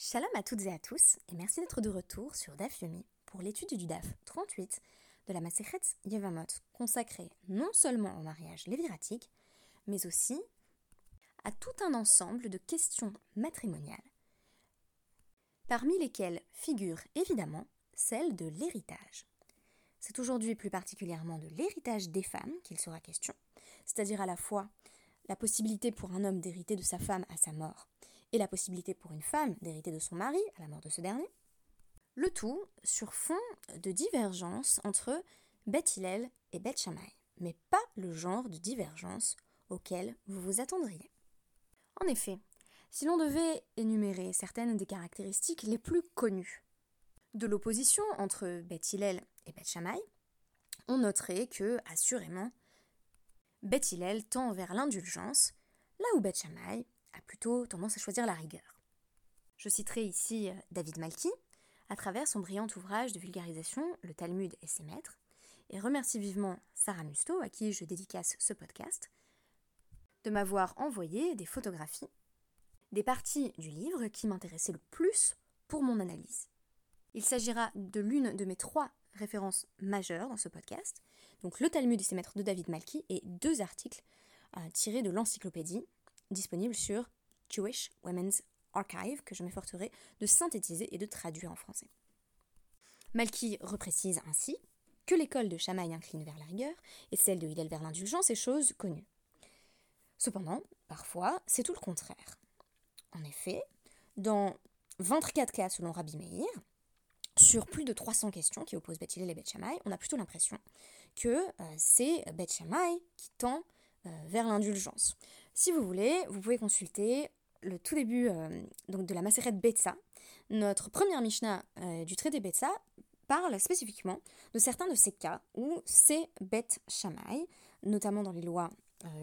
Shalom à toutes et à tous, et merci d'être de retour sur DAF Yomi pour l'étude du DAF 38 de la Masechet Yevamot, consacrée non seulement au mariage léviratique, mais aussi à tout un ensemble de questions matrimoniales, parmi lesquelles figure évidemment celle de l'héritage. C'est aujourd'hui plus particulièrement de l'héritage des femmes qu'il sera question, c'est-à-dire à la fois la possibilité pour un homme d'hériter de sa femme à sa mort, et la possibilité pour une femme d'hériter de son mari à la mort de ce dernier. Le tout sur fond de divergence entre Beth Hillel et Beth Shammai, mais pas le genre de divergence auquel vous vous attendriez. En effet, si l'on devait énumérer certaines des caractéristiques les plus connues de l'opposition entre Beth Hillel et Beth Shammai, on noterait que, assurément, Beth Hillel tend vers l'indulgence, là où Beth Shammai plutôt tendance à choisir la rigueur. Je citerai ici euh, David Malki, à travers son brillant ouvrage de vulgarisation Le Talmud et ses maîtres, et remercie vivement Sarah Musto, à qui je dédicace ce podcast, de m'avoir envoyé des photographies des parties du livre qui m'intéressaient le plus pour mon analyse. Il s'agira de l'une de mes trois références majeures dans ce podcast, donc le Talmud et ses maîtres de David Malki et deux articles euh, tirés de l'encyclopédie disponible sur Jewish Women's Archive, que je m'efforcerai de synthétiser et de traduire en français. Malky reprécise ainsi que l'école de Chamaï incline vers la rigueur et celle de Hillel vers l'indulgence est chose connue. Cependant, parfois, c'est tout le contraire. En effet, dans 24 cas selon Rabbi Meir, sur plus de 300 questions qui opposent Beth Hillel et Beth Shammai, on a plutôt l'impression que euh, c'est Beth Shammai qui tend euh, vers l'indulgence. Si vous voulez, vous pouvez consulter le tout début euh, de la Maseret Betsa. Notre première Mishnah euh, du traité Betsa parle spécifiquement de certains de ces cas où c'est Bet Shammai, notamment dans les lois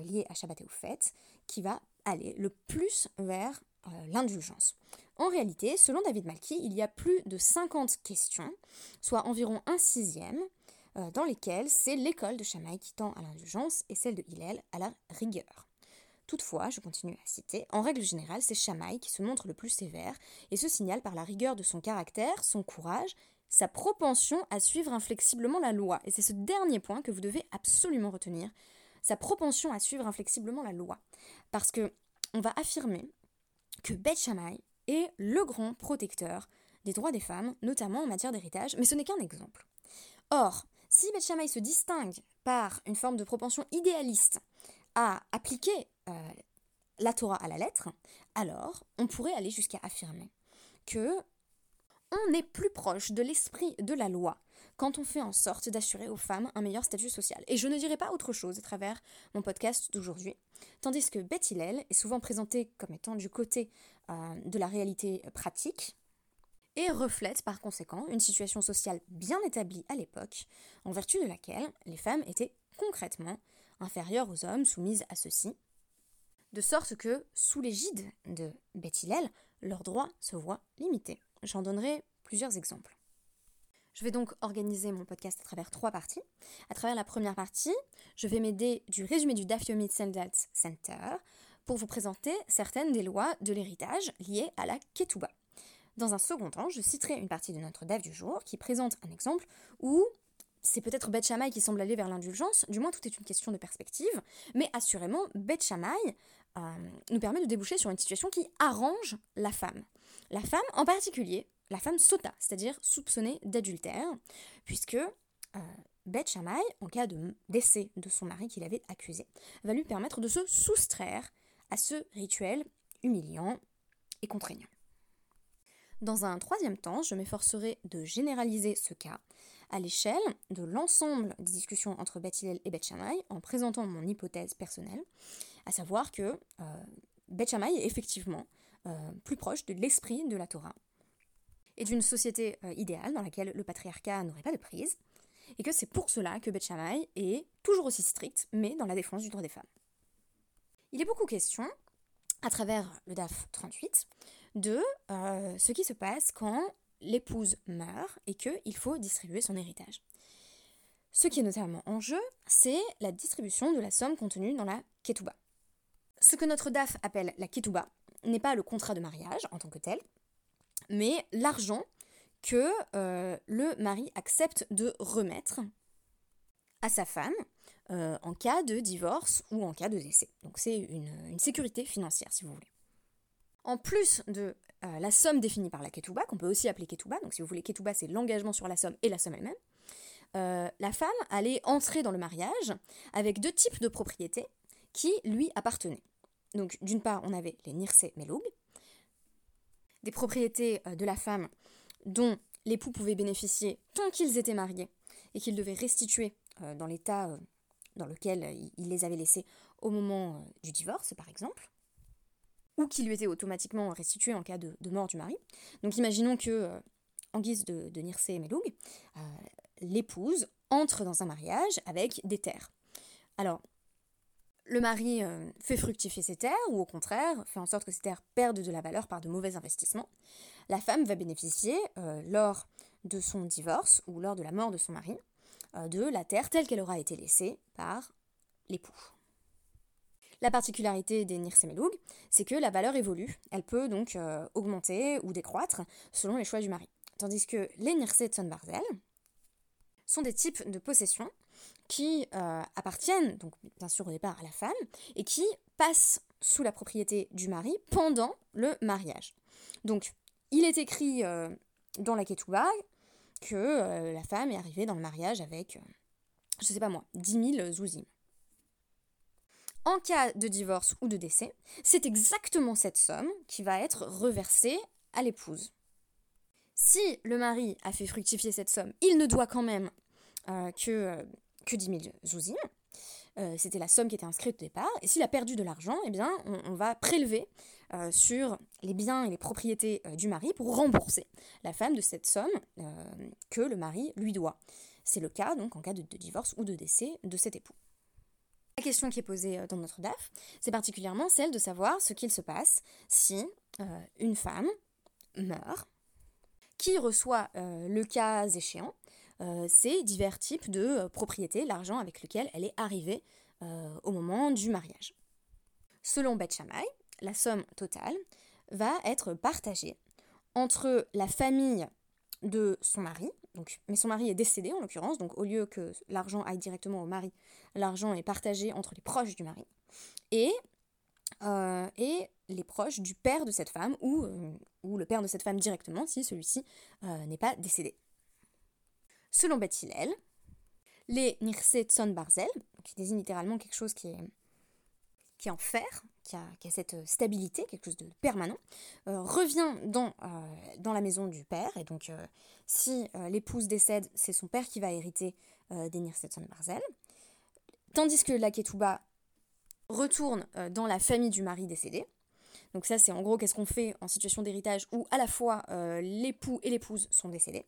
liées à Shabbat et aux fêtes, qui va aller le plus vers l'indulgence. En réalité, selon David Malki, il y a plus de 50 questions, soit environ un sixième, euh, dans lesquelles c'est l'école de Shammai qui tend à l'indulgence et celle de Hillel à la rigueur. Toutefois, je continue à citer, en règle générale, c'est Shammai qui se montre le plus sévère et se signale par la rigueur de son caractère, son courage, sa propension à suivre inflexiblement la loi. Et c'est ce dernier point que vous devez absolument retenir, sa propension à suivre inflexiblement la loi. Parce que on va affirmer que Beth Shammai est le grand protecteur des droits des femmes, notamment en matière d'héritage, mais ce n'est qu'un exemple. Or, si Beth Shammai se distingue par une forme de propension idéaliste à appliquer euh, la Torah à la lettre, alors on pourrait aller jusqu'à affirmer que on est plus proche de l'esprit de la loi quand on fait en sorte d'assurer aux femmes un meilleur statut social. Et je ne dirais pas autre chose à travers mon podcast d'aujourd'hui, tandis que Beth Hillel est souvent présentée comme étant du côté euh, de la réalité pratique, et reflète par conséquent une situation sociale bien établie à l'époque, en vertu de laquelle les femmes étaient concrètement inférieures aux hommes, soumises à ceux-ci, de sorte que, sous l'égide de Beth Hillel, leurs droits se voient limités. J'en donnerai plusieurs exemples. Je vais donc organiser mon podcast à travers trois parties. À travers la première partie, je vais m'aider du résumé du Daf Yomi Center pour vous présenter certaines des lois de l'héritage liées à la Ketouba. Dans un second temps, je citerai une partie de notre DAF du jour qui présente un exemple où c'est peut-être Beth Shammai qui semble aller vers l'indulgence, du moins tout est une question de perspective, mais assurément, Beth Shammai euh, nous permet de déboucher sur une situation qui arrange la femme. La femme en particulier, la femme sota, c'est-à-dire soupçonnée d'adultère, puisque euh, Beth Shammai, en cas de décès de son mari qu'il avait accusé, va lui permettre de se soustraire à ce rituel humiliant et contraignant. Dans un troisième temps, je m'efforcerai de généraliser ce cas à l'échelle de l'ensemble des discussions entre Beth et Beth en présentant mon hypothèse personnelle, à savoir que euh, est effectivement euh, plus proche de l'esprit de la Torah et d'une société euh, idéale dans laquelle le patriarcat n'aurait pas de prise, et que c'est pour cela que Beth est toujours aussi strict, mais dans la défense du droit des femmes. Il est beaucoup question, à travers le DAF 38, de euh, ce qui se passe quand l'épouse meurt et qu'il faut distribuer son héritage. Ce qui est notamment en jeu, c'est la distribution de la somme contenue dans la ketouba. Ce que notre DAF appelle la ketouba n'est pas le contrat de mariage en tant que tel, mais l'argent que euh, le mari accepte de remettre à sa femme euh, en cas de divorce ou en cas de décès. Donc c'est une, sécurité financière, si vous voulez. En plus de euh, la somme définie par la ketouba, qu'on peut aussi appeler ketouba, donc si vous voulez, ketouba c'est l'engagement sur la somme et la somme elle-même, euh, la femme allait entrer dans le mariage avec deux types de propriétés qui lui appartenaient. Donc d'une part, on avait les nirse meloug, des propriétés de la femme dont l'époux pouvait bénéficier tant qu'ils étaient mariés et qu'il devait restituer dans l'état dans lequel euh, il les avait laissés au moment euh, du divorce, par exemple, ou qui lui étaient automatiquement restitués en cas de, mort du mari. Donc imaginons que, euh, en guise de, de Nirse Meloug, l'épouse entre dans un mariage avec des terres. Alors, le mari fait fructifier ses terres, ou au contraire, fait en sorte que ces terres perdent de la valeur par de mauvais investissements. La femme va bénéficier, lors de son divorce ou lors de la mort de son mari, euh, de la terre telle qu'elle aura été laissée par l'époux. La particularité des Nirsemeloug, c'est que la valeur évolue. Elle peut donc euh, augmenter ou décroître selon les choix du mari. Tandis que les Nirse Barzel sont des types de possessions qui euh, appartiennent, donc bien sûr au départ à la femme, et qui passent sous la propriété du mari pendant le mariage. Donc, il est écrit dans la Ketouba que euh, la femme est arrivée dans le mariage avec, euh, je sais pas moi, 10 000 zouzim. En cas de divorce ou de décès, c'est exactement cette somme qui va être reversée à l'épouse. Si le mari a fait fructifier cette somme, il ne doit quand même euh, que, que 10 000 zouzim. C'était la somme qui était inscrite au départ. Et s'il a perdu de l'argent, eh bien, on va prélever euh, sur les biens et les propriétés euh, du mari pour rembourser la femme de cette somme euh, que le mari lui doit. C'est le cas donc en cas de, divorce ou de décès de cet époux. Question qui est posée dans notre DAF, c'est particulièrement celle de savoir ce qu'il se passe si une femme meurt, qui reçoit le cas échéant ces divers types de propriétés, l'argent avec lequel elle est arrivée au moment du mariage. Selon Beth Shammai, la somme totale va être partagée entre la famille de son mari, mais son mari est décédé en l'occurrence, donc au lieu que l'argent aille directement au mari, l'argent est partagé entre les proches du mari, et, euh, les proches du père de cette femme, ou, euh, ou le père de cette femme directement, si celui-ci euh, n'est pas décédé. Selon Beth Hillel, les Nirse Tson Barzel, qui désigne littéralement quelque chose qui est, qui est en fer, qui a, cette stabilité, quelque chose de permanent, euh, revient dans, euh, dans la maison du père. Et donc, euh, si l'épouse décède, c'est son père qui va hériter des Nirsetson Barzel. Tandis que la Ketouba retourne dans la famille du mari décédé. Donc ça, c'est en gros qu'est-ce qu'on fait en situation d'héritage où à la fois l'époux et l'épouse sont décédés.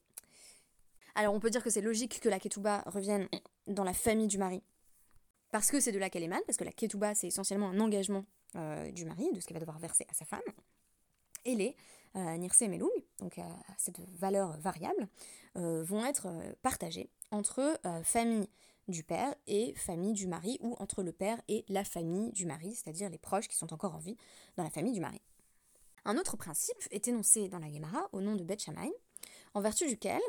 Alors on peut dire que c'est logique que la Ketouba revienne dans la famille du mari parce que c'est de là qu'elle émane, parce que la ketouba, c'est essentiellement un engagement euh, du mari, de ce qu'il va devoir verser à sa femme. Et les euh, nirse donc euh, cette valeur variable, euh, vont être partagées entre famille du père et famille du mari, ou entre le père et la famille du mari, c'est-à-dire les proches qui sont encore en vie dans la famille du mari. Un autre principe est énoncé dans la Gemara au nom de Beth Shammai, en vertu duquel,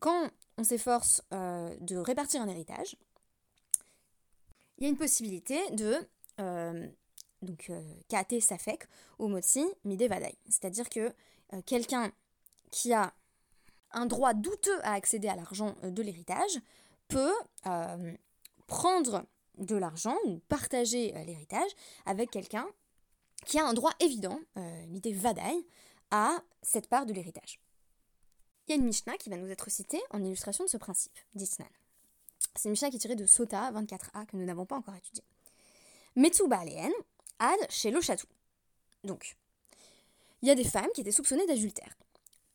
quand on s'efforce de répartir un héritage, il y a une possibilité de donc euh, kate safek ou motsi mide vadai. C'est-à-dire que euh, quelqu'un qui a un droit douteux à accéder à l'argent de l'héritage peut prendre de l'argent ou partager l'héritage avec quelqu'un qui a un droit évident, mide vadai, à cette part de l'héritage. Il y a une Mishnah qui va nous être citée en illustration de ce principe, d'Isnan. C'est une Mishnah qui est tirée de Sota 24a que nous n'avons pas encore étudié. Metsuba ad chez le château. Donc, il y a des femmes qui étaient soupçonnées d'adultère.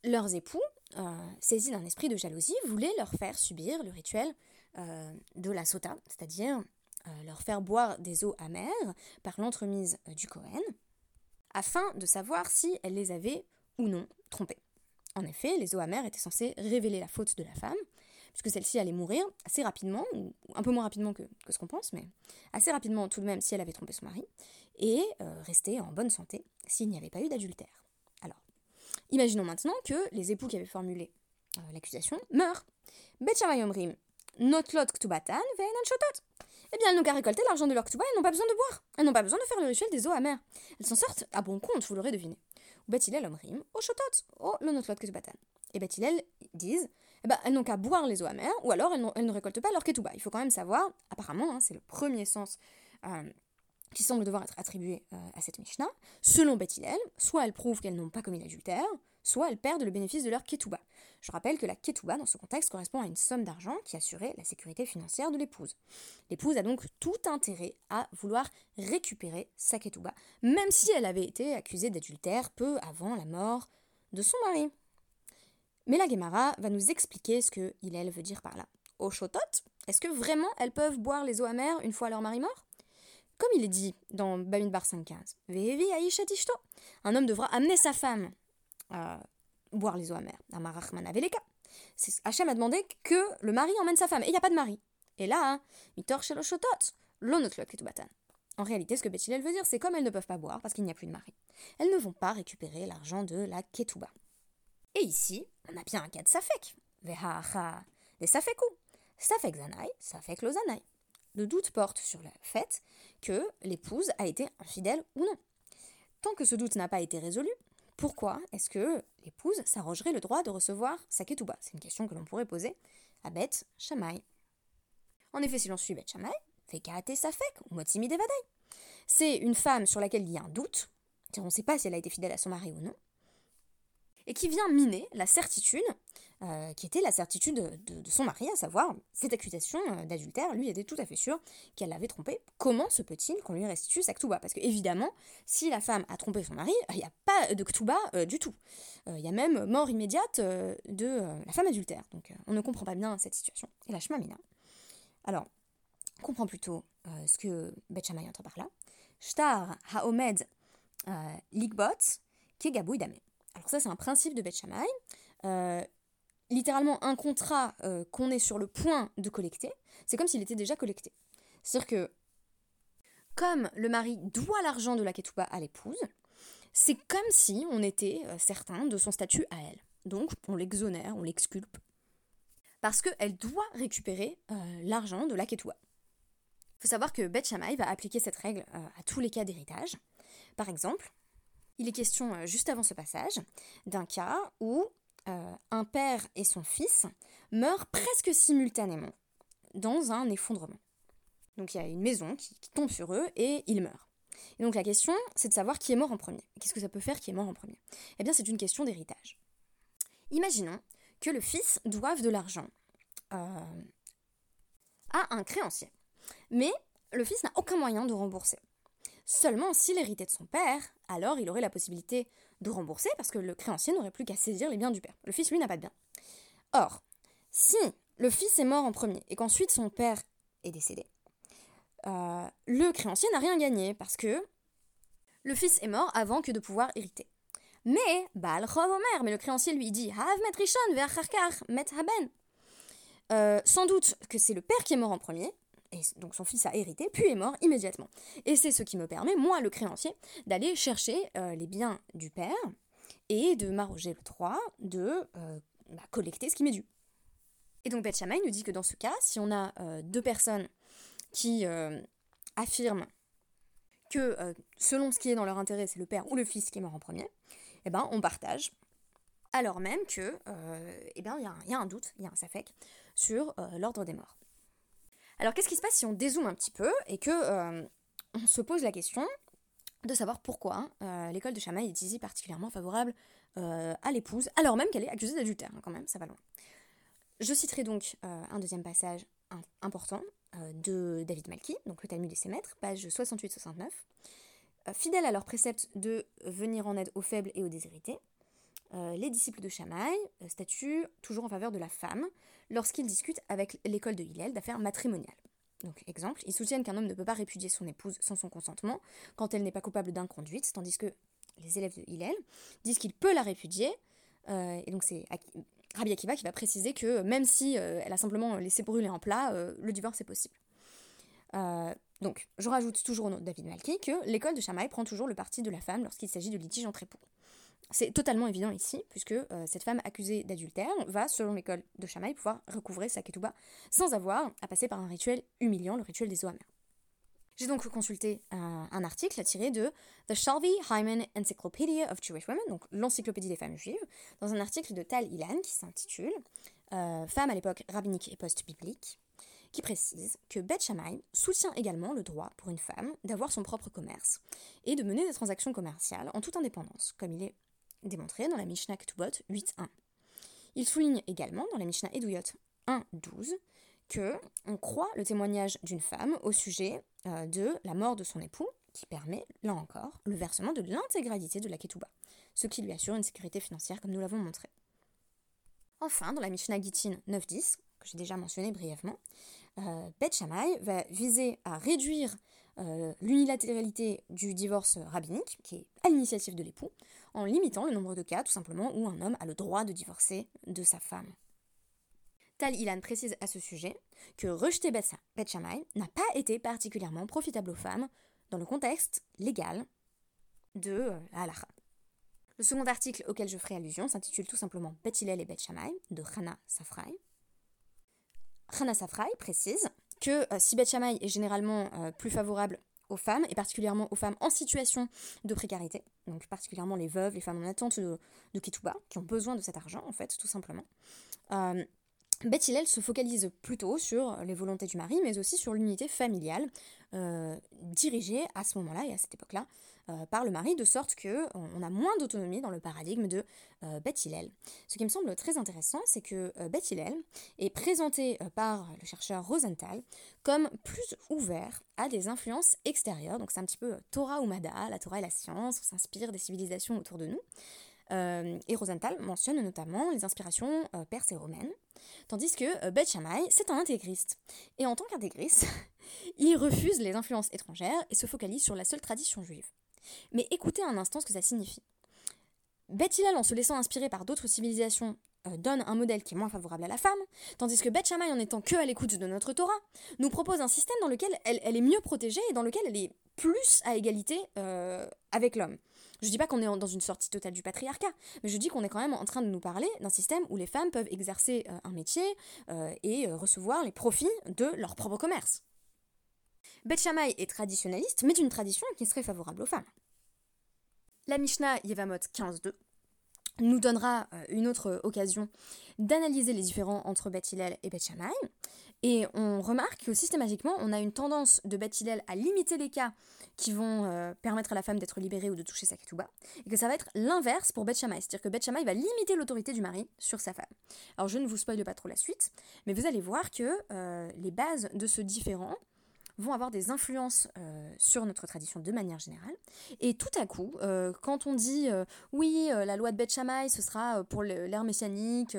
Leurs époux, euh, saisis d'un esprit de jalousie, voulaient leur faire subir le rituel euh, de la sota, c'est-à-dire euh, leur faire boire des eaux amères par l'entremise du Cohen, afin de savoir si elles les avaient ou non trompées. En effet, les eaux amères étaient censées révéler la faute de la femme, puisque celle-ci allait mourir assez rapidement, ou un peu moins rapidement que, ce qu'on pense, mais assez rapidement tout de même si elle avait trompé son mari, et euh, rester en bonne santé s'il n'y avait pas eu d'adultère. Alors, Imaginons maintenant que les époux qui avaient formulé euh, l'accusation meurent. Bet Shammai Omrim, notlot ktubatan. Eh bien, elles n'ont qu'à récolter l'argent de leur ktuba, elles n'ont pas besoin de boire. Elles n'ont pas besoin de faire le rituel des eaux amères. Elles s'en sortent à bon compte, vous l'aurez deviné. Bet Hillel Omrim, o shotot, o lo notlot ktubatan. Et Bet Hillel disent, eh ben, elles n'ont qu'à boire les eaux amères, ou alors elles, ne récoltent pas leur ketouba. Il faut quand même savoir, apparemment, hein, c'est le premier sens euh, qui semble devoir être attribué euh, à cette Mishnah. Selon Beth soit elles prouvent qu'elles n'ont pas commis l'adultère, soit elles perdent le bénéfice de leur ketouba. Je rappelle que la ketouba, dans ce contexte, correspond à une somme d'argent qui assurait la sécurité financière de l'épouse. L'épouse a donc tout intérêt à vouloir récupérer sa ketouba, même si elle avait été accusée d'adultère peu avant la mort de son mari. Mais la Gemara va nous expliquer ce que Hillel veut dire par là. Au chotot, est-ce que vraiment elles peuvent boire les eaux amères une fois leur mari mort? Comme il est dit dans Bamidbar 5.15, Vehevi Aishatishto, un homme devra amener sa femme à boire les eaux amères. Amarachman Aveleka. Hachem a demandé que le mari emmène sa femme, et il n'y a pas de mari. Et là, hein, Mitor Shelo Shotot, l'onotlot ketubatan. En réalité, ce que Bethilel veut dire, c'est comme elles ne peuvent pas boire parce qu'il n'y a plus de mari. Elles ne vont pas récupérer l'argent de la ketouba. Et ici, on a bien un cas de safek. Vehacha, des safekou. Safek zanai, safek lo zanai. Le doute porte sur le fait que l'épouse a été infidèle ou non. Tant que ce doute n'a pas été résolu, pourquoi est-ce que l'épouse s'arrogerait le droit de recevoir sa ketouba? C'est une question que l'on pourrait poser à Beth Shammai. En effet, si l'on suit Beth Shammai, Fekate Safek ou Motsimi Devadai. C'est une femme sur laquelle il y a un doute, on ne sait pas si elle a été fidèle à son mari ou non, et qui vient miner la certitude, euh, qui était la certitude de, son mari, à savoir cette accusation euh, d'adultère. Lui était tout à fait sûr qu'elle l'avait trompé. Comment se peut-il qu'on lui restitue sa ktuba Parce que évidemment, si la femme a trompé son mari, il n'y a pas de ktuba euh, du tout. Il y a même mort immédiate de la femme adultère. Donc on ne comprend pas bien cette situation. Et la Shmamina. Alors, on comprend plutôt ce que Beth Shammai entend par là. Shtar haomed ligbot kegabouy dame. Alors ça, c'est un principe de Beth Shammai. Euh, littéralement, un contrat euh, qu'on est sur le point de collecter, c'est comme s'il était déjà collecté. C'est-à-dire que, comme le mari doit l'argent de la ketouba à l'épouse, c'est comme si on était euh, certain de son statut à elle. Donc, on l'exonère, on l'exculpe. Parce qu'elle doit récupérer l'argent de la ketouba. Il faut savoir que Beth Shammai va appliquer cette règle à tous les cas d'héritage. Par exemple, il est question, euh, juste avant ce passage, d'un cas où euh, un père et son fils meurent presque simultanément dans un effondrement. Donc il y a une maison qui, tombe sur eux et ils meurent. Et donc la question, c'est de savoir qui est mort en premier. Qu'est-ce que ça peut faire qui est mort en premier? Eh bien, c'est une question d'héritage. Imaginons que le fils doive de l'argent euh, à un créancier. Mais le fils n'a aucun moyen de rembourser. Seulement s'il héritait de son père, alors il aurait la possibilité de rembourser parce que le créancier n'aurait plus qu'à saisir les biens du père. Le fils, lui, n'a pas de biens. Or, si le fils est mort en premier et qu'ensuite son père est décédé, euh, le créancier n'a rien gagné parce que le fils est mort avant que de pouvoir hériter. Mais, Baal Omer, mais le créancier lui dit Hav met rishon met haben. Euh, sans doute que c'est le père qui est mort en premier, et donc son fils a hérité, puis est mort immédiatement. Et c'est ce qui me permet, moi, le créancier, d'aller chercher euh, les biens du père et de m'arroger le droit de euh, bah, collecter ce qui m'est dû. Et donc Beth nous dit que dans ce cas, si on a euh, deux personnes qui affirment que selon ce qui est dans leur intérêt, c'est le père ou le fils qui est mort en premier, eh ben on partage. Alors même que, eh ben il y, y, a un doute, il y a un safek sur l'ordre des morts. Alors qu'est-ce qui se passe si on dézoome un petit peu et que euh, on se pose la question de savoir pourquoi euh, l'école de Chamaï est ici particulièrement favorable euh, à l'épouse, alors même qu'elle est accusée d'adultère, hein, quand même, ça va loin. Je citerai donc un deuxième passage important de David Malky, donc le Talmud et ses maîtres, page 68-69. Fidèles à leur précepte de venir en aide aux faibles et aux déshérités, les disciples de Chamaï statuent toujours en faveur de la femme, lorsqu'ils discutent avec l'école de Hillel d'affaires matrimoniales. Donc, exemple, ils soutiennent qu'un homme ne peut pas répudier son épouse sans son consentement quand elle n'est pas coupable d'inconduite, tandis que les élèves de Hillel disent qu'il peut la répudier. Euh, et donc, c'est Rabbi Akiva qui va préciser que même si euh, elle a simplement laissé brûler un plat, euh, le divorce est possible. donc, je rajoute toujours au nom de David Malki que l'école de Shammai prend toujours le parti de la femme lorsqu'il s'agit de litige entre époux. C'est totalement évident ici, puisque euh, cette femme accusée d'adultère va, selon l'école de Shammai, pouvoir recouvrer sa ketouba sans avoir à passer par un rituel humiliant, le rituel des eaux amères. J'ai donc consulté un, un, article tiré de The Shalvi Hyman Encyclopedia of Jewish Women, donc l'encyclopédie des femmes juives, dans un article de Tal Ilan qui s'intitule euh, Femmes à l'époque rabbinique et post-biblique, qui précise que Beth Shammai soutient également le droit pour une femme d'avoir son propre commerce et de mener des transactions commerciales en toute indépendance, comme il est démontré dans la Mishnah Ketubot 8.1. Il souligne également dans la Mishnah Eduyot 1.12 que on croit le témoignage d'une femme au sujet euh, de la mort de son époux, qui permet, là encore, le versement de l'intégralité de la ketouba, ce qui lui assure une sécurité financière comme nous l'avons montré. Enfin, dans la Mishnah Gittin 9.10, que j'ai déjà mentionné brièvement, euh, Shammai va viser à réduire euh, l'unilatéralité du divorce rabbinique, qui est à l'initiative de l'époux, en limitant le nombre de cas, tout simplement, où un homme a le droit de divorcer de sa femme. Tal Ilan précise à ce sujet que rejeter Beth Shammai n'a pas été particulièrement profitable aux femmes dans le contexte légal de euh, la Le second article auquel je ferai allusion s'intitule tout simplement Beth Hillel et Beth Shammai de Hannah Safrai. Hannah Safrai précise que euh, si Beth Shammai est généralement euh, plus favorable aux femmes, et particulièrement aux femmes en situation de précarité, donc particulièrement les veuves, les femmes en attente de, de qui ont besoin de cet argent, en fait, tout simplement. Euh, se focalise plutôt sur les volontés du mari, mais aussi sur l'unité familiale, euh, dirigée à ce moment-là et à cette époque-là euh, par le mari, de sorte que on a moins d'autonomie dans le paradigme de euh. Ce qui me semble très intéressant, c'est que euh, est présenté par le chercheur Rosenthal comme plus ouvert à des influences extérieures. Donc c'est un petit peu Torah ou Mada, la Torah et la science, on s'inspire des civilisations autour de nous. et Rosenthal mentionne notamment les inspirations perses et romaines. Tandis que euh, c'est un intégriste. Et en tant qu'intégriste, il refuse les influences étrangères et se focalise sur la seule tradition juive. Mais écoutez un instant ce que ça signifie. Beth Hillel, en se laissant inspirer par d'autres civilisations, euh, donne un modèle qui est moins favorable à la femme, tandis que Beth en étant que à l'écoute de notre Torah, nous propose un système dans lequel elle, est mieux protégée et dans lequel elle est plus à égalité euh, avec l'homme. Je dis pas qu'on est dans une sortie totale du patriarcat, mais je dis qu'on est quand même en train de nous parler d'un système où les femmes peuvent exercer euh, un métier et recevoir les profits de leur propre commerce. Beth est traditionnaliste, mais d'une tradition qui serait favorable aux femmes. La Mishnah Yevamot 15.2 nous donnera une autre occasion d'analyser les différends entre Beth Hillel et Beth. Et on remarque que systématiquement, on a une tendance de Beth Hillel à limiter les cas qui vont euh, permettre à la femme d'être libérée ou de toucher sa ketouba, et que ça va être l'inverse pour Beth Shammai, c'est-à-dire que Beth va limiter l'autorité du mari sur sa femme. Alors je ne vous spoile pas trop la suite, mais vous allez voir que euh, les bases de ce différent vont avoir des influences euh, sur notre tradition de manière générale. Et tout à coup, quand on dit oui, la loi de Beth Shammai, ce sera pour l'ère messianique,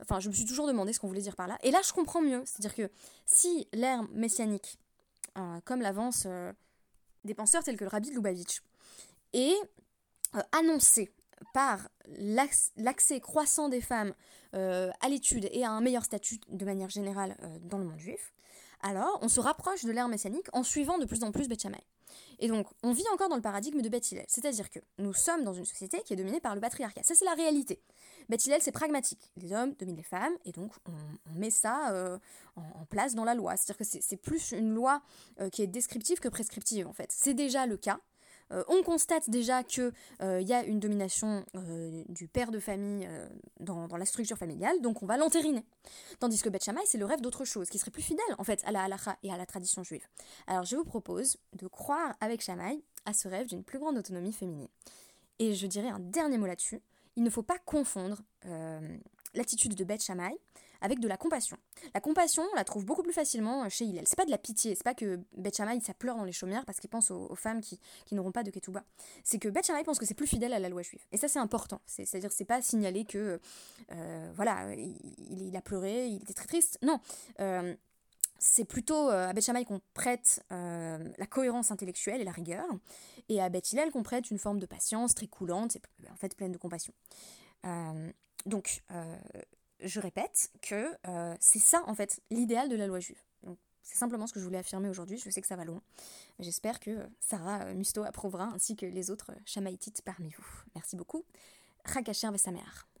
enfin, je me suis toujours demandé ce qu'on voulait dire par là. Et là, je comprends mieux. C'est-à-dire que si l'ère messianique, comme l'avance des penseurs tels que le rabbi de Lubavitch, et euh, annoncé par l'accès croissant des femmes euh, à l'étude et à un meilleur statut de manière générale euh, dans le monde juif, alors on se rapproche de l'ère messianique en suivant de plus en plus Beth Et donc, on vit encore dans le paradigme de Beth c'est-à-dire que nous sommes dans une société qui est dominée par le patriarcat. Ça, c'est la réalité. Beth c'est pragmatique. Les hommes dominent les femmes, et donc on, met ça euh, en, place dans la loi. C'est-à-dire que c'est plus une loi euh, qui est descriptive que prescriptive, en fait. C'est déjà le cas. Euh, on constate déjà qu'il y a une domination du père de famille dans, la structure familiale, donc on va l'entériner. Tandis que Beth c'est le rêve d'autre chose, qui serait plus fidèle en fait à la halakha et à la tradition juive. Alors je vous propose de croire avec Shammai à ce rêve d'une plus grande autonomie féminine. Et je dirais un dernier mot là-dessus il ne faut pas confondre euh, l'attitude de Beth Shammai avec de la compassion. La compassion, on la trouve beaucoup plus facilement chez Hillel. C'est pas de la pitié, c'est pas que Beth Shammai ça pleure dans les chaumières parce qu'il pense aux, femmes qui, n'auront pas de ketouba. C'est que Beth Shammai pense que c'est plus fidèle à la loi juive. Et ça c'est important. C'est-à-dire c'est pas signaler que euh, voilà, il, a pleuré, il était très triste. Non. Euh, c'est plutôt à Beth Shammai qu'on prête la cohérence intellectuelle et la rigueur, et à Beth Hillel qu'on prête une forme de patience très coulante, et en fait pleine de compassion. Euh, donc, euh, je répète que euh, c'est ça, en fait, l'idéal de la loi juive. c'est simplement ce que je voulais affirmer aujourd'hui. Je sais que ça va loin. J'espère que Sarah Musto approuvera, ainsi que les autres chamaïtites parmi vous. Merci beaucoup. Chakasher Vesameach.